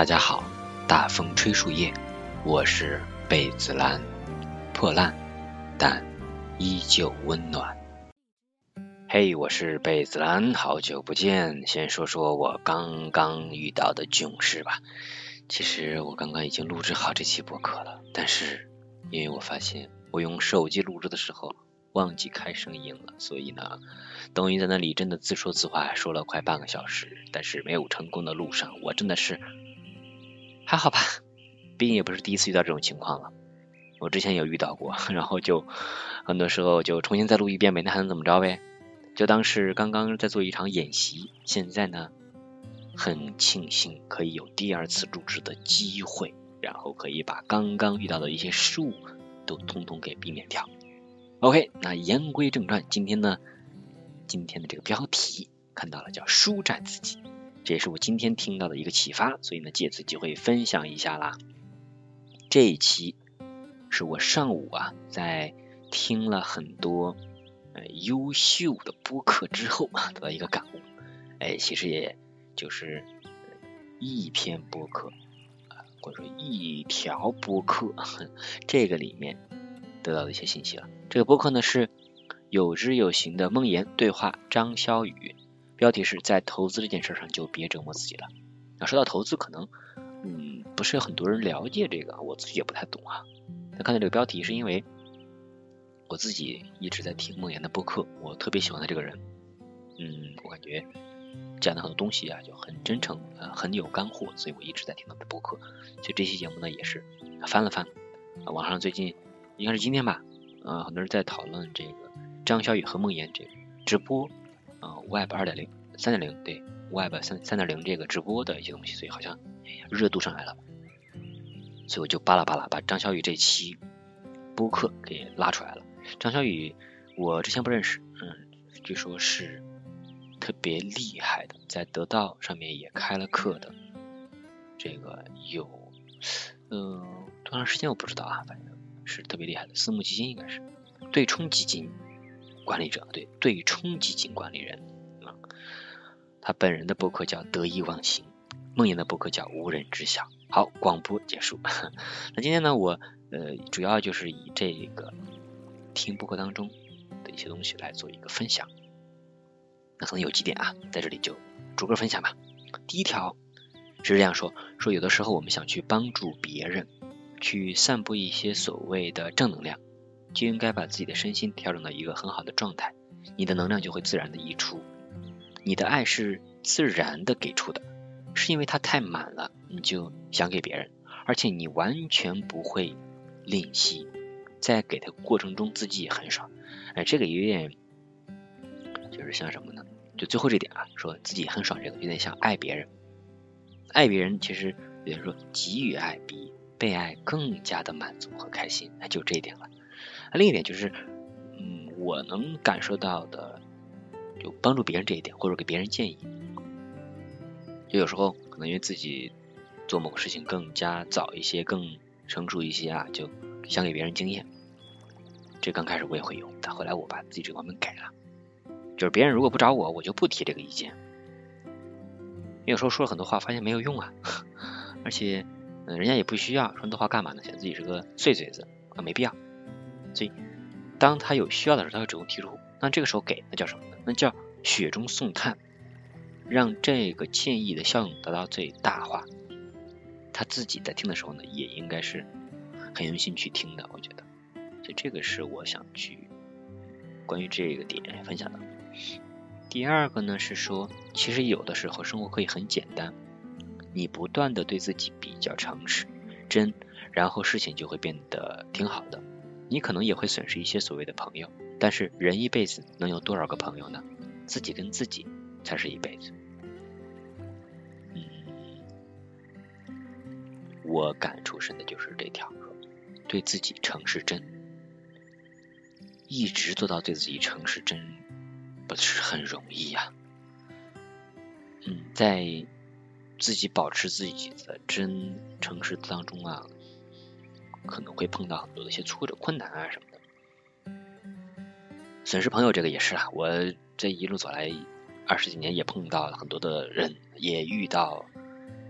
大家好，大风吹树叶，我是贝子兰，破烂但依旧温暖。嘿，我是贝子兰，好久不见。先说说我刚刚遇到的囧事吧。其实我刚刚已经录制好这期播客了，但是因为我发现我用手机录制的时候忘记开声音了，所以呢，等于在那里真的自说自话说了快半个小时，但是没有成功的录上。我真的是。还好吧，毕竟也不是第一次遇到这种情况了。我之前有遇到过，然后就很多时候就重新再录一遍呗，那还能怎么着呗？就当是刚刚在做一场演习。现在呢，很庆幸可以有第二次录制的机会，然后可以把刚刚遇到的一些失误都通通给避免掉。OK，那言归正传，今天呢，今天的这个标题看到了，叫舒展自己。这也是我今天听到的一个启发，所以呢，借此机会分享一下啦。这一期是我上午啊，在听了很多呃优秀的播客之后，得到一个感悟。哎，其实也就是一篇播客啊，或者说一条播客，这个里面得到的一些信息了。这个播客呢是有知有行的梦言对话张潇雨。标题是在投资这件事上就别折磨自己了。啊，说到投资，可能嗯不是很多人了解这个，我自己也不太懂啊。那看到这个标题，是因为我自己一直在听梦岩的播客，我特别喜欢他这个人。嗯，我感觉讲的很多东西啊就很真诚，呃很有干货，所以我一直在听他的播客。所以这期节目呢也是翻了翻，网上最近应该是今天吧，呃很多人在讨论这个张小雨和梦岩这个直播。啊，Web 二点零、三点零，对，Web 三三点零这个直播的一些东西，所以好像热度上来了，所以我就巴拉巴拉把张小雨这期播客给拉出来了。张小雨我之前不认识，嗯，据说是特别厉害的，在得道上面也开了课的，这个有，嗯，多长时间我不知道啊，反正是特别厉害的，私募基金应该是对冲基金。管理者对对冲基金管理人啊，他本人的博客叫得意忘形，梦魇的博客叫无人知晓。好，广播结束。那今天呢，我呃主要就是以这个听博客当中的一些东西来做一个分享。那可能有几点啊，在这里就逐个分享吧。第一条是这样说：说有的时候我们想去帮助别人，去散布一些所谓的正能量。就应该把自己的身心调整到一个很好的状态，你的能量就会自然的溢出。你的爱是自然的给出的，是因为它太满了，你就想给别人，而且你完全不会吝惜，在给的过程中自己也很爽。哎，这个有点就是像什么呢？就最后这点啊，说自己很爽，这个有点像爱别人。爱别人其实比如说给予爱比被爱更加的满足和开心，那就这一点了。还另一点就是，嗯，我能感受到的，就帮助别人这一点，或者给别人建议，就有时候可能因为自己做某个事情更加早一些、更成熟一些啊，就想给别人经验。这刚开始我也会有，但后来我把自己这方面改了，就是别人如果不找我，我就不提这个意见。因为有时候说了很多话，发现没有用啊，而且嗯，人家也不需要说那么多话干嘛呢？显得自己是个碎嘴子啊，没必要。所以，当他有需要的时候，他会主动提出。那这个时候给，那叫什么呢？那叫雪中送炭，让这个建议的效用得到最大化。他自己在听的时候呢，也应该是很用心去听的。我觉得，所以这个是我想去关于这个点分享的。第二个呢是说，其实有的时候生活可以很简单，你不断的对自己比较诚实、真，然后事情就会变得挺好的。你可能也会损失一些所谓的朋友，但是人一辈子能有多少个朋友呢？自己跟自己才是一辈子。嗯，我感触深的就是这条，对自己诚实真，一直做到对自己诚实真，不是很容易呀。嗯，在自己保持自己的真诚实当中啊。可能会碰到很多的一些挫折、困难啊什么的，损失朋友这个也是啊。我这一路走来二十几年，也碰到了很多的人，也遇到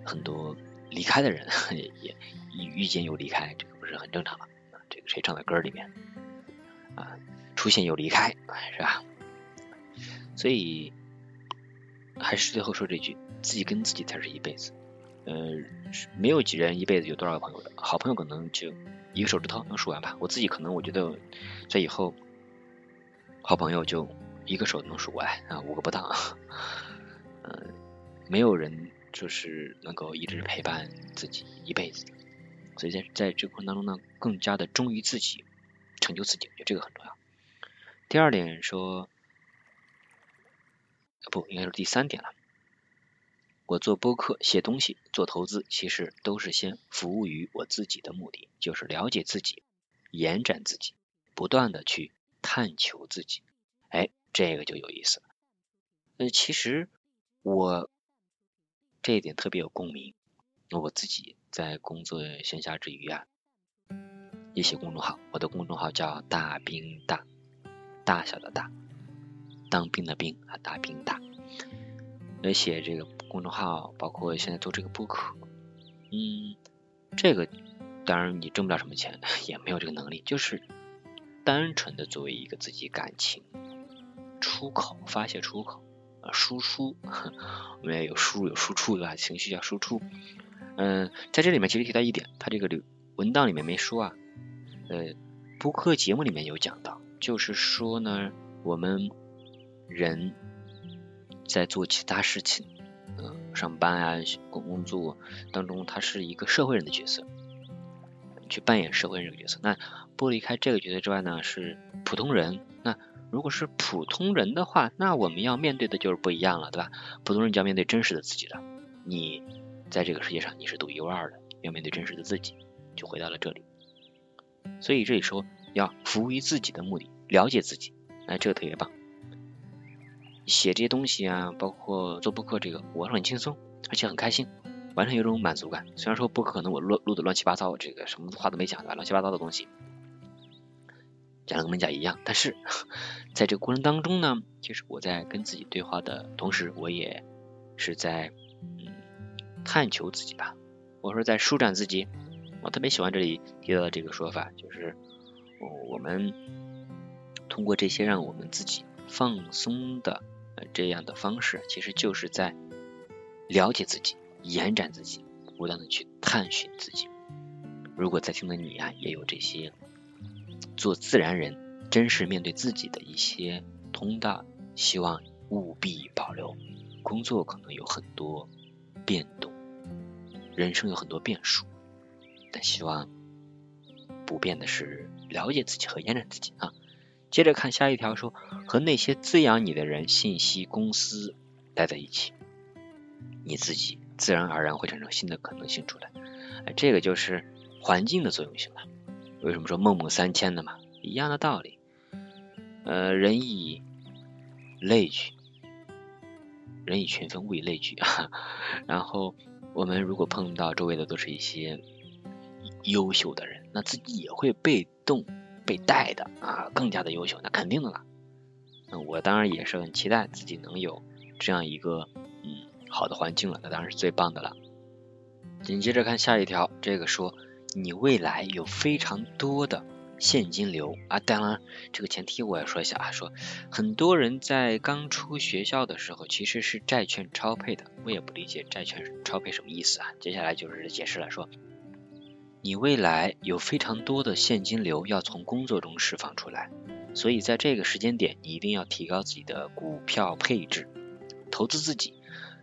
很多离开的人 也遇见又离开，这个不是很正常吗？这个谁唱的歌里面啊，出现又离开，是吧？所以还是最后说这句，自己跟自己才是一辈子。嗯，没有几人一辈子有多少个朋友的，好朋友可能就一个手指头能数完吧。我自己可能我觉得在以后好朋友就一个手能数过来啊，五个不到。嗯，没有人就是能够一直陪伴自己一辈子，所以在在这个过程当中呢，更加的忠于自己，成就自己，我觉得这个很重要。第二点说，不应该是第三点了。我做播客、写东西、做投资，其实都是先服务于我自己的目的，就是了解自己，延展自己，不断的去探求自己。哎，这个就有意思了。呃，其实。我这一点特别有共鸣。我自己在工作闲暇之余啊，也写公众号。我的公众号叫大兵大，大小的大，当兵的兵啊，大兵大。来写这个公众号，包括现在做这个播客。嗯，这个当然你挣不了什么钱，也没有这个能力，就是单纯的作为一个自己感情出口，发泄出口。输出，我们要有输入有输出对吧？情绪要输出。嗯，在这里面其实提到一点，他这个文档里面没说啊。呃，播客节目里面有讲到，就是说呢，我们人在做其他事情，嗯，上班啊、工作当中，他是一个社会人的角色，去扮演社会人这个角色。那剥离开这个角色之外呢，是普通人。那如果是普通人的话，那我们要面对的就是不一样了，对吧？普通人就要面对真实的自己了。你在这个世界上你是独一无二的，要面对真实的自己，就回到了这里。所以这里说要服务于自己的目的，了解自己，哎，这个特别棒。写这些东西啊，包括做播客这个，我很轻松，而且很开心，完全有种满足感。虽然说播客可能我录录的乱七八糟，这个什么话都没讲的乱七八糟的东西。讲的跟没讲一样，但是在这个过程当中呢，其实我在跟自己对话的同时，我也是在嗯探求自己吧，我说在舒展自己。我特别喜欢这里提到的这个说法，就是我们通过这些让我们自己放松的这样的方式，其实就是在了解自己、延展自己，不断的去探寻自己。如果在听的你啊，也有这些。做自然人，真实面对自己的一些通道，希望务必保留。工作可能有很多变动，人生有很多变数，但希望不变的是了解自己和延展自己啊。接着看下一条，说和那些滋养你的人、信息公司待在一起，你自己自然而然会产生新的可能性出来。哎，这个就是环境的作用性了。为什么说孟孟三迁的嘛？一样的道理。呃，人以类聚，人以群分，物以类聚。然后我们如果碰到周围的都是一些优秀的人，那自己也会被动被带的啊，更加的优秀，那肯定的了。那我当然也是很期待自己能有这样一个嗯好的环境了，那当然是最棒的了。紧接着看下一条，这个说。你未来有非常多的现金流啊！当然，这个前提我要说一下啊，说很多人在刚出学校的时候其实是债券超配的，我也不理解债券超配什么意思啊。接下来就是解释了，说你未来有非常多的现金流要从工作中释放出来，所以在这个时间点，你一定要提高自己的股票配置，投资自己。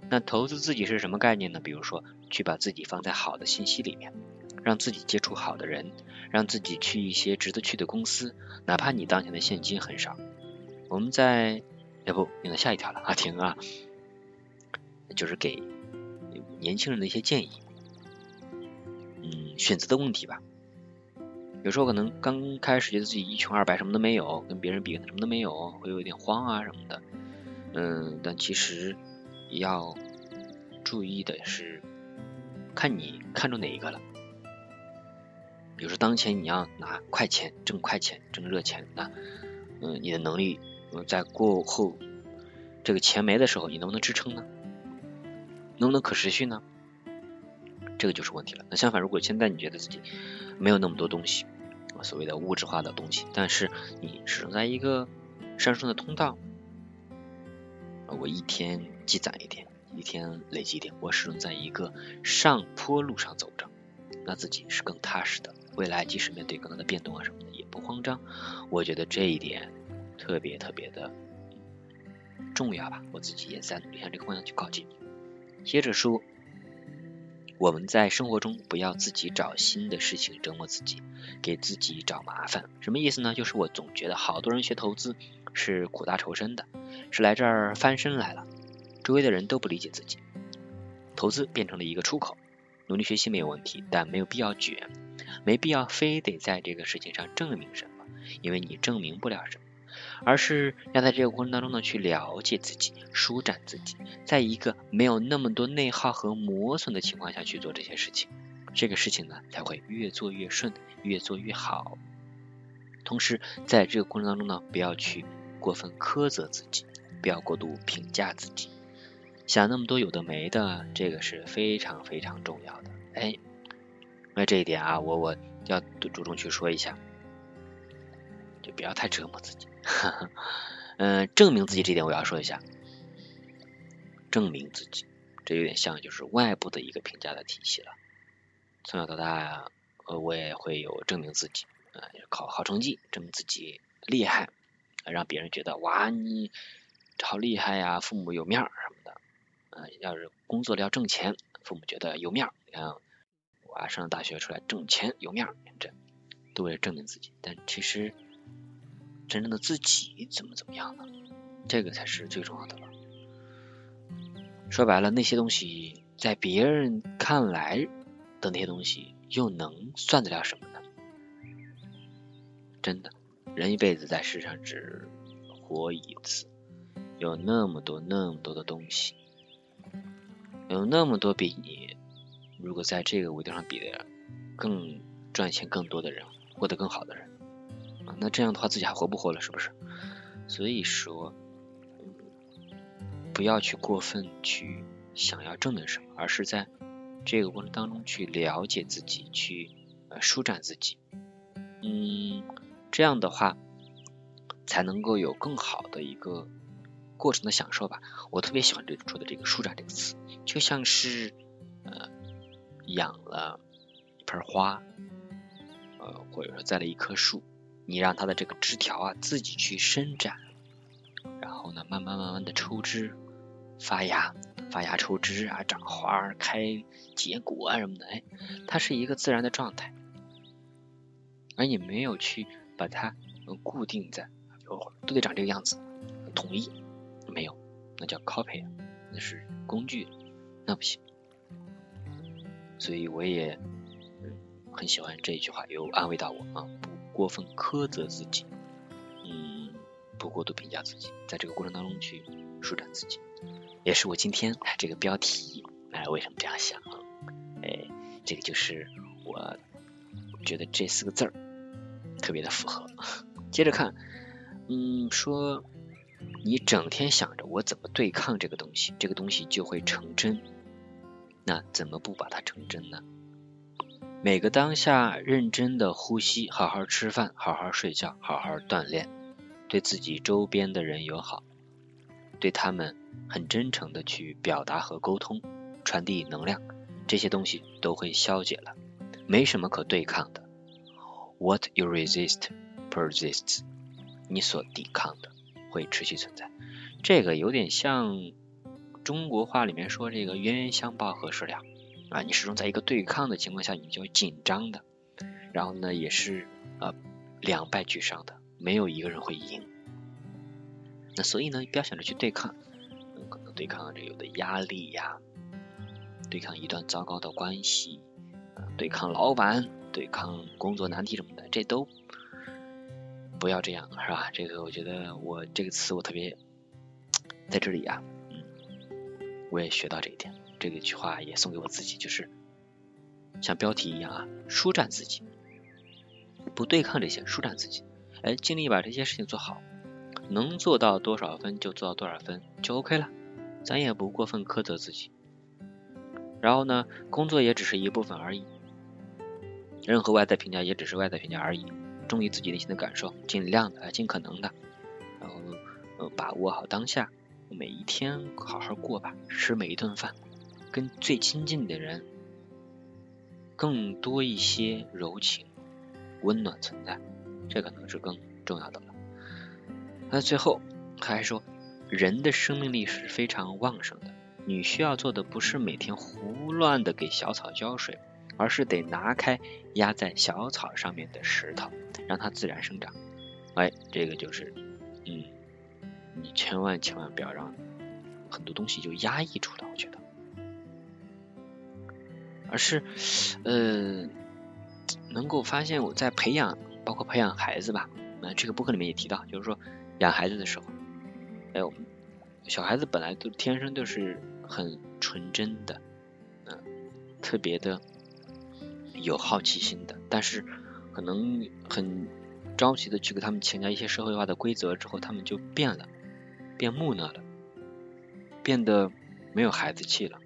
那投资自己是什么概念呢？比如说，去把自己放在好的信息里面。让自己接触好的人，让自己去一些值得去的公司，哪怕你当前的现金很少。我们在，要不，念到下一条了啊，停啊，就是给年轻人的一些建议。选择的问题吧。有时候可能刚开始觉得自己一穷二白，什么都没有，跟别人比什么都没有，会有点慌啊什么的。嗯，但其实要注意的是，看你看中哪一个了。比如说，当前你要拿快钱、挣快钱、挣热钱，那嗯，你的能力在过后这个钱没的时候，你能不能支撑呢？能不能可持续呢？这个就是问题了。那相反，如果现在你觉得自己没有那么多东西，所谓的物质化的东西，但是你始终在一个上升的通道，我一天积攒一点，一天累积一点，我始终在一个上坡路上走着，那自己是更踏实的。未来即使面对更大的变动啊什么的，也不慌张。我觉得这一点特别特别的重要吧，我自己也在努力向这个方向去靠近。接着说。我们在生活中不要自己找新的事情折磨自己，给自己找麻烦。什么意思呢？就是我总觉得好多人学投资是苦大仇深的，是来这儿翻身来了。周围的人都不理解自己，投资变成了一个出口。努力学习没有问题，但没有必要卷，没必要非得在这个事情上证明什么，因为你证明不了什么。而是要在这个过程当中呢，去了解自己，舒展自己，在一个没有那么多内耗和磨损的情况下去做这些事情，这个事情呢才会越做越顺，越做越好。同时，在这个过程当中呢，不要去过分苛责自己，不要过度评价自己，想那么多有的没的，这个是非常非常重要的。哎，那这一点啊，我我要着重去说一下，就不要太折磨自己。嗯，证明自己这一点我要说一下，证明自己，这有点像就是外部的一个评价的体系了。从小到大，呃，我也会有证明自己，呃，考好成绩，证明自己厉害，让别人觉得哇，你好厉害呀，父母有面儿什么的。呃，要是工作了要挣钱，父母觉得有面儿。你看，我上了大学出来挣钱有面儿，这都为了证明自己，但其实。真正的自己怎么怎么样呢？这个才是最重要的了。说白了，那些东西在别人看来的那些东西，又能算得了什么呢？真的，人一辈子在世上只活一次，有那么多那么多的东西，有那么多比你如果在这个维度上比的更赚钱更多的人，过得更好的人。那这样的话，自己还活不活了？是不是？所以说，不要去过分去想要证明什么，而是在这个过程当中去了解自己，去舒展自己。嗯，这样的话才能够有更好的一个过程的享受吧。我特别喜欢这说的这个“舒展”这个词，就像是呃养了一盆花，呃或者说栽了一棵树。你让它的这个枝条啊自己去伸展，然后呢，慢慢慢慢的抽枝、发芽、发芽抽枝啊，长花、开结果啊什么的，哎，它是一个自然的状态，而你没有去把它固定在，都得长这个样子，统一没有，那叫 copy，那是工具，那不行。所以我也很喜欢这一句话，又安慰到我啊。过分苛责自己，嗯，不过度评价自己，在这个过程当中去舒展自己，也是我今天这个标题哎为什么这样想啊？哎，这个就是我觉得这四个字儿特别的符合。接着看，嗯，说你整天想着我怎么对抗这个东西，这个东西就会成真，那怎么不把它成真呢？每个当下，认真的呼吸，好好吃饭，好好睡觉，好好锻炼，对自己周边的人友好，对他们很真诚的去表达和沟通，传递能量，这些东西都会消解了，没什么可对抗的。What you resist persists，你所抵抗的会持续存在。这个有点像中国话里面说这个冤冤相报何时了。啊，你始终在一个对抗的情况下，你就紧张的，然后呢，也是呃两败俱伤的，没有一个人会赢。那所以呢，不要想着去对抗，可能对抗这有的压力呀，对抗一段糟糕的关系，对抗老板，对抗工作难题什么的，这都不要这样，是吧？这个我觉得我这个词我特别 在这里啊，嗯，我也学到这一点。这个句话也送给我自己，就是像标题一样啊，舒展自己，不对抗这些，舒展自己，哎，尽力把这些事情做好，能做到多少分就做到多少分就 OK 了，咱也不过分苛责自己，然后呢，工作也只是一部分而已，任何外在评价也只是外在评价而已。忠于自己内心的感受，尽量的、尽可能的，然后呃把握好当下，每一天好好过吧，吃每一顿饭，跟最亲近的人更多一些柔情、温暖存在，这可能是更重要的了。那最后他还说，人的生命力是非常旺盛的。你需要做的不是每天胡乱的给小草浇水，而是得拿开压在小草上面的石头，让它自然生长。哎，这个就是，嗯，你千万千万不要让很多东西就压抑住了，我觉得，而是，呃，能够发现我在培养，包括培养孩子吧，那这个博客里面也提到，就是说养孩子的时候，哎，我们小孩子本来都天生都是。很纯真的，嗯，特别的有好奇心的，但是可能很着急的去给他们强加一些社会化的规则之后，他们就变了，变木讷了，变得没有孩子气了。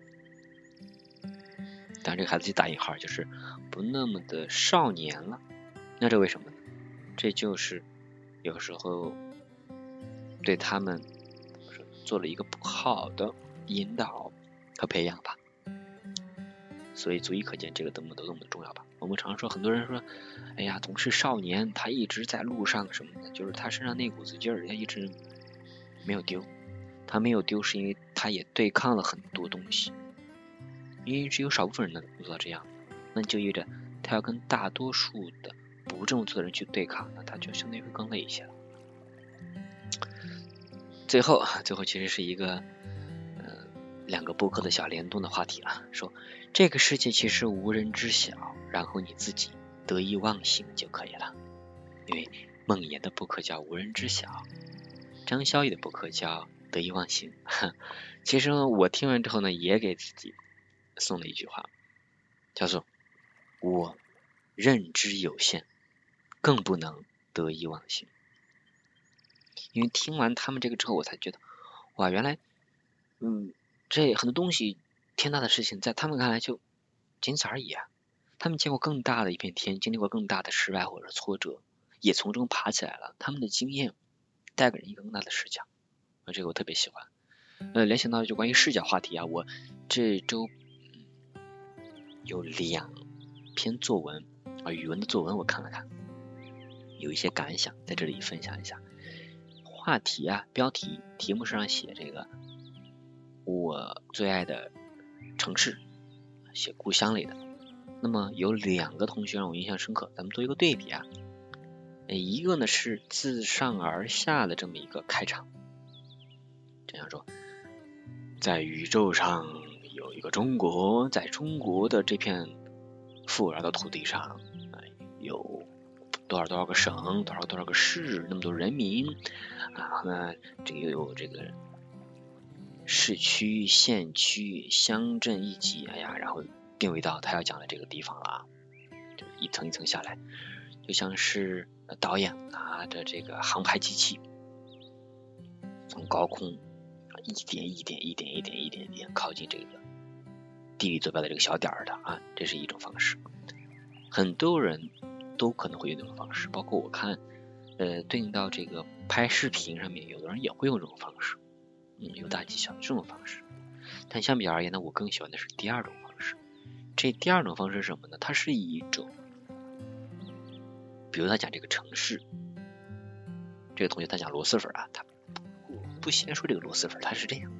但这个孩子气打引号，就是不那么的少年了。那这为什么呢？这就是有时候对他们做了一个不好的。引导和培养吧，所以足以可见这个多么多么的重要吧。我们常说，很多人说，哎呀，总是少年，他一直在路上什么的，就是他身上那股子劲儿，他一直没有丢。他没有丢，是因为他也对抗了很多东西。因为只有少部分人能做到这样，那就意味着他要跟大多数的不这么做的人去对抗，那他就相对会更累一些了。最后，最后其实是一个。两个播客的小联动的话题了，说这个世界其实无人知晓，然后你自己得意忘形就可以了。因为梦妍的播客叫无人知晓，张潇雨的播客叫得意忘形。其实我听完之后呢，也给自己送了一句话，叫做我认知有限，更不能得意忘形。因为听完他们这个之后，我才觉得哇，原来嗯。这很多东西，天大的事情，在他们看来就仅此而已啊！他们见过更大的一片天，经历过更大的失败或者挫折，也从中爬起来了。他们的经验带给人一个更大的视角，啊，这个我特别喜欢。呃，联想到就关于视角话题啊，我这周有两篇作文啊，语文的作文我看了看，有一些感想，在这里分享一下。话题啊，标题题目是上写这个。我最爱的城市，写故乡里的。那么有两个同学让我印象深刻，咱们做一个对比啊。一个呢是自上而下的这么一个开场，这样说，在宇宙上有一个中国，在中国的这片富饶的土地上，啊有多少多少个省，多少多少个市，那么多人民啊，那这个又有这个。市区、县区、乡镇一级，哎呀，然后定位到他要讲的这个地方了，就一层一层下来，就像是导演拿着这个航拍机器，从高空一点一点、一点一点、一点一点靠近这个地理坐标的这个小点儿的啊，这是一种方式。很多人都可能会用这种方式，包括我看，呃，对应到这个拍视频上面，有的人也会用这种方式。嗯有大有小的这种方式，但相比而言呢，我更喜欢的是第二种方式。这第二种方式是什么呢？它是一种，比如他讲这个城市，这个同学他讲螺蛳粉啊，他不先说这个螺蛳粉，他是这样，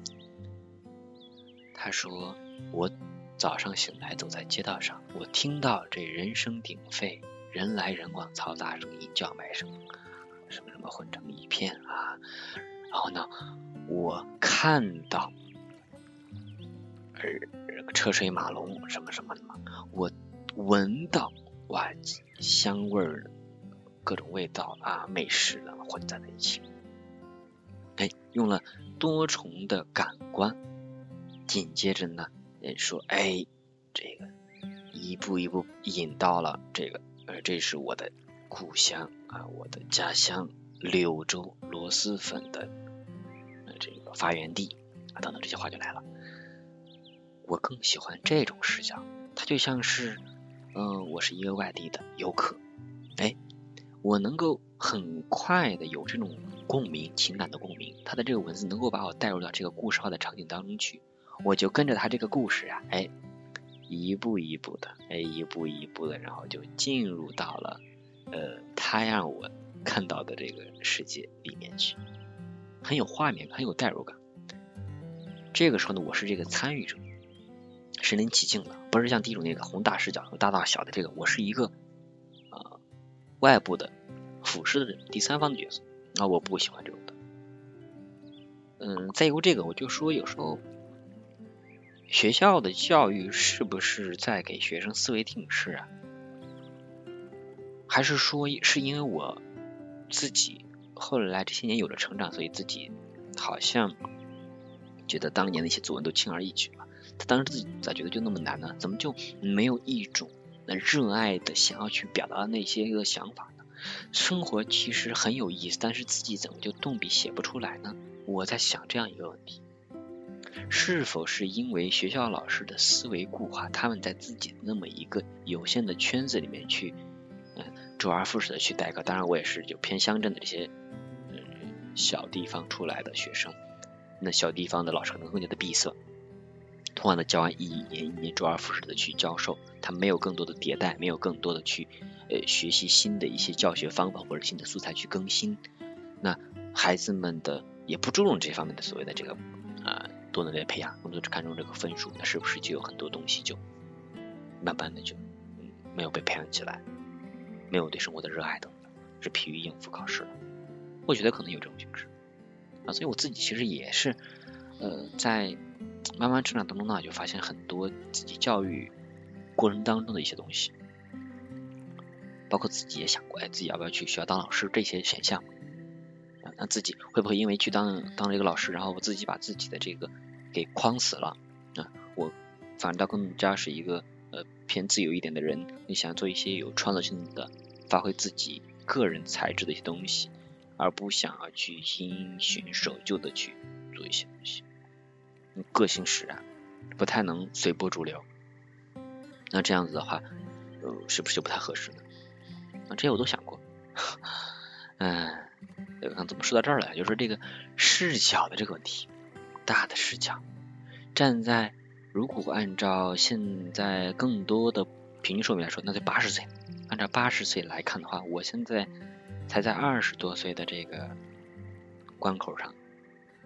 他说我早上醒来走在街道上，我听到这人声鼎沸，人来人往，嘈杂声音、叫卖声，什么什么混成一片啊，然后呢？我看到，呃，车水马龙，什么什么的嘛，我闻到，哇，香味儿，各种味道啊，美食啊，混在了一起。哎，用了多重的感官，紧接着呢，说，哎，这个一步一步引到了这个，呃，这是我的故乡啊，我的家乡柳州螺蛳粉的这个。发源地啊，等等这些话就来了。我更喜欢这种视角，它就像是，嗯，我是一个外地的游客，哎，我能够很快的有这种共鸣，情感的共鸣，他的这个文字能够把我带入到这个故事化的场景当中去，我就跟着他这个故事啊，哎，一步一步的，哎，一步一步的，然后就进入到了，呃，他让我看到的这个世界里面去，很有画面，很有代入感。这个时候呢，我是这个参与者，身临其境的，不是像第一种那个宏大视角和大大小的这个，我是一个呃外部的俯视的第三方的角色，那我不喜欢这种的。嗯，再有这个，我就说有时候学校的教育是不是在给学生思维定式啊？还是说是因为我自己后来这些年有了成长，所以自己好像。觉得当年那些作文都轻而易举了，他当时自己咋觉得就那么难呢？怎么就没有一种那热爱的想要去表达那些个想法呢？生活其实很有意思，但是自己怎么就动笔写不出来呢？我在想这样一个问题：是否是因为学校老师的思维固化，他们在自己那么一个有限的圈子里面去，嗯，周而复始的去代课？当然，我也是就偏乡镇的这些嗯小地方出来的学生。那小地方的老师可能更加的闭塞，同样的教完一年一年周而复始的去教授，他没有更多的迭代，没有更多的去呃学习新的一些教学方法或者新的素材去更新，那孩子们的也不注重这方面的所谓的这个啊多能力的培养，更多只看重这个分数，那是不是就有很多东西就慢慢的就没有被培养起来，没有对生活的热爱等等，是疲于应付考试了？我觉得可能有这种形式。啊，所以我自己其实也是，呃，在慢慢成长当中呢，就发现很多自己教育过程当中的一些东西，包括自己也想过，哎，自己要不要去学校当老师这些选项，啊，那自己会不会因为去当当了一个老师，然后我自己把自己的这个给框死了啊？我反倒更加是一个呃偏自由一点的人，你想做一些有创造性的，发挥自己个人才智的一些东西。而不想要去因循守旧的去做一些东西，个性使然，不太能随波逐流。那这样子的话，呃，是不是就不太合适呢？啊这些我都想过。嗯，刚怎么说到这儿了？就是这个视角的这个问题，大的视角，站在如果按照现在更多的平均寿命来说，那就八十岁。按照八十岁来看的话，我现在。才在二十多岁的这个关口上，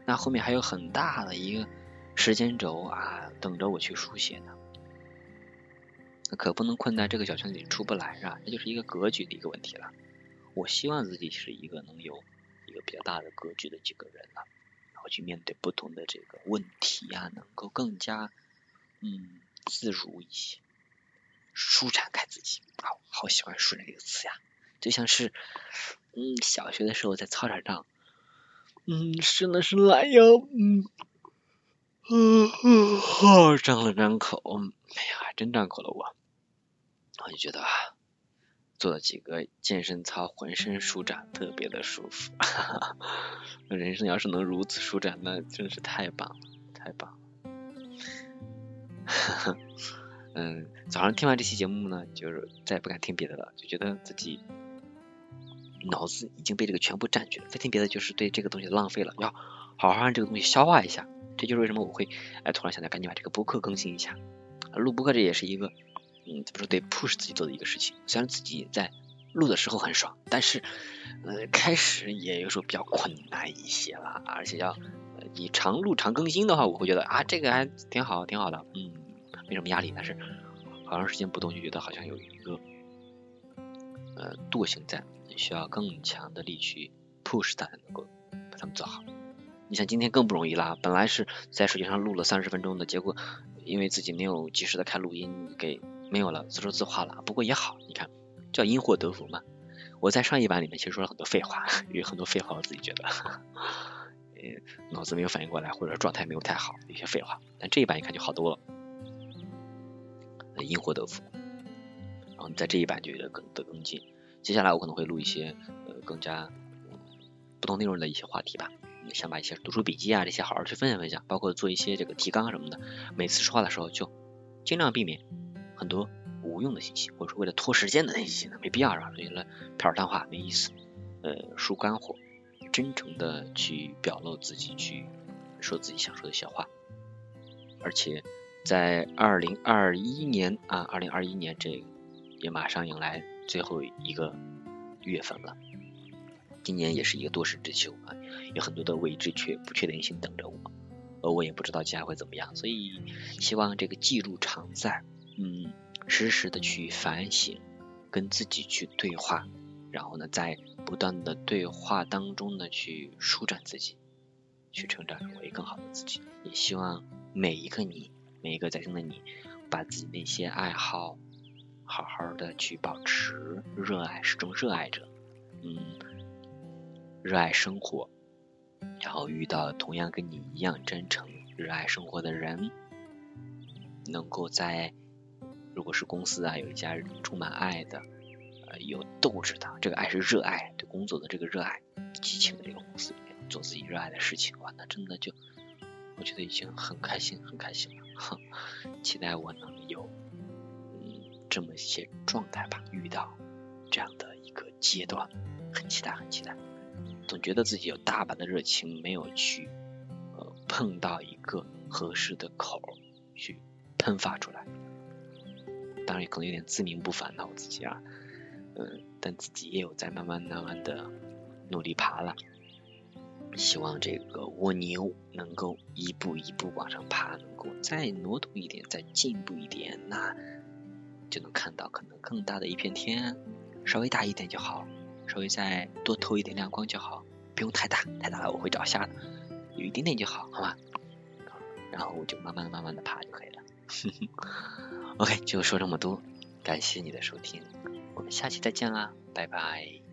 那后面还有很大的一个时间轴啊，等着我去书写呢。那可不能困在这个小圈子里出不来，是吧？这就是一个格局的一个问题了。我希望自己是一个能有个比较大的格局的几个人了，然后去面对不同的这个问题啊，能够更加嗯自如一些，舒展开自己。好，好喜欢“舒展”这个词呀。就像是，嗯，小学的时候在操场上，嗯，伸了伸懒腰，嗯，嗯，张了张口，哎呀，真张口了我，我就觉得啊，做了几个健身操，浑身舒展，特别的舒服，哈哈，人生要是能如此舒展，那真是太棒了，太棒了，哈哈，嗯，早上听完这期节目呢，就是再也不敢听别的了，就觉得自己。脑子已经被这个全部占据了，再听别的就是对这个东西浪费了。要好好让这个东西消化一下，这就是为什么我会哎突然想到赶紧把这个播客更新一下。录播客这也是一个嗯怎么说得 push 自己做的一个事情。虽然自己在录的时候很爽，但是呃开始也有时候比较困难一些了，而且要你常录常更新的话，我会觉得啊这个还挺好挺好的，嗯没什么压力。但是好长时间不动就觉得好像有一个呃惰性在。需要更强的力去 push 它，能够把它们做好。你像今天更不容易啦，本来是在手机上录了三十分钟的，结果因为自己没有及时的开录音，给没有了，自说自话了。不过也好，你看叫因祸得福嘛。我在上一版里面其实说了很多废话，有很多废话，我自己觉得，呃，脑子没有反应过来，或者状态没有太好，有些废话。但这一版一看就好多了，因祸得福。然后在这一版就有了更得更进。接下来我可能会录一些呃更加不同内容的一些话题吧，想把一些读书笔记啊这些好好去分享分享，包括做一些这个提纲什么的。每次说话的时候就尽量避免很多无用的信息，或者说为了拖时间的信息呢，没必要啊？为了片儿汤话没意思。呃，输干货，真诚的去表露自己，去说自己想说的小话。而且在二零二一年啊，二零二一年这也马上迎来最后一个月份了。今年也是一个多事之秋啊，有很多的未知确不确定性等着我，而我也不知道接下来会怎么样，所以希望这个记录常在，嗯，时时的去反省，跟自己去对话，然后呢，在不断的对话当中呢，去舒展自己，去成长成为更好的自己。也希望每一个你，每一个在听的你，把自己那些爱好好好的去保持，热爱，始终热爱着，嗯。热爱生活，然后遇到同样跟你一样真诚、热爱生活的人，能够在如果是公司啊，有一家充满爱的、呃有斗志的，这个爱是热爱对工作的这个热爱、激情的这个公司里面做自己热爱的事情，哇，那真的就我觉得已经很开心、很开心了。哼，期待我能有嗯这么一些状态吧，遇到这样的一个阶段，很期待，很期待。总觉得自己有大把的热情，没有去呃碰到一个合适的口去喷发出来。当然也可能有点自命不凡了，我自己啊，嗯，但自己也有在慢慢慢慢的努力爬了。希望这个蜗牛能够一步一步往上爬，能够再挪动一点，再进步一点，那就能看到可能更大的一片天，稍微大一点就好。稍微再多透一点亮光就好，不用太大，太大了我会找下的，有一点点就好，好吗？然后我就慢慢慢慢的爬就可以了。OK，就说这么多，感谢你的收听，我们下期再见啦，拜拜。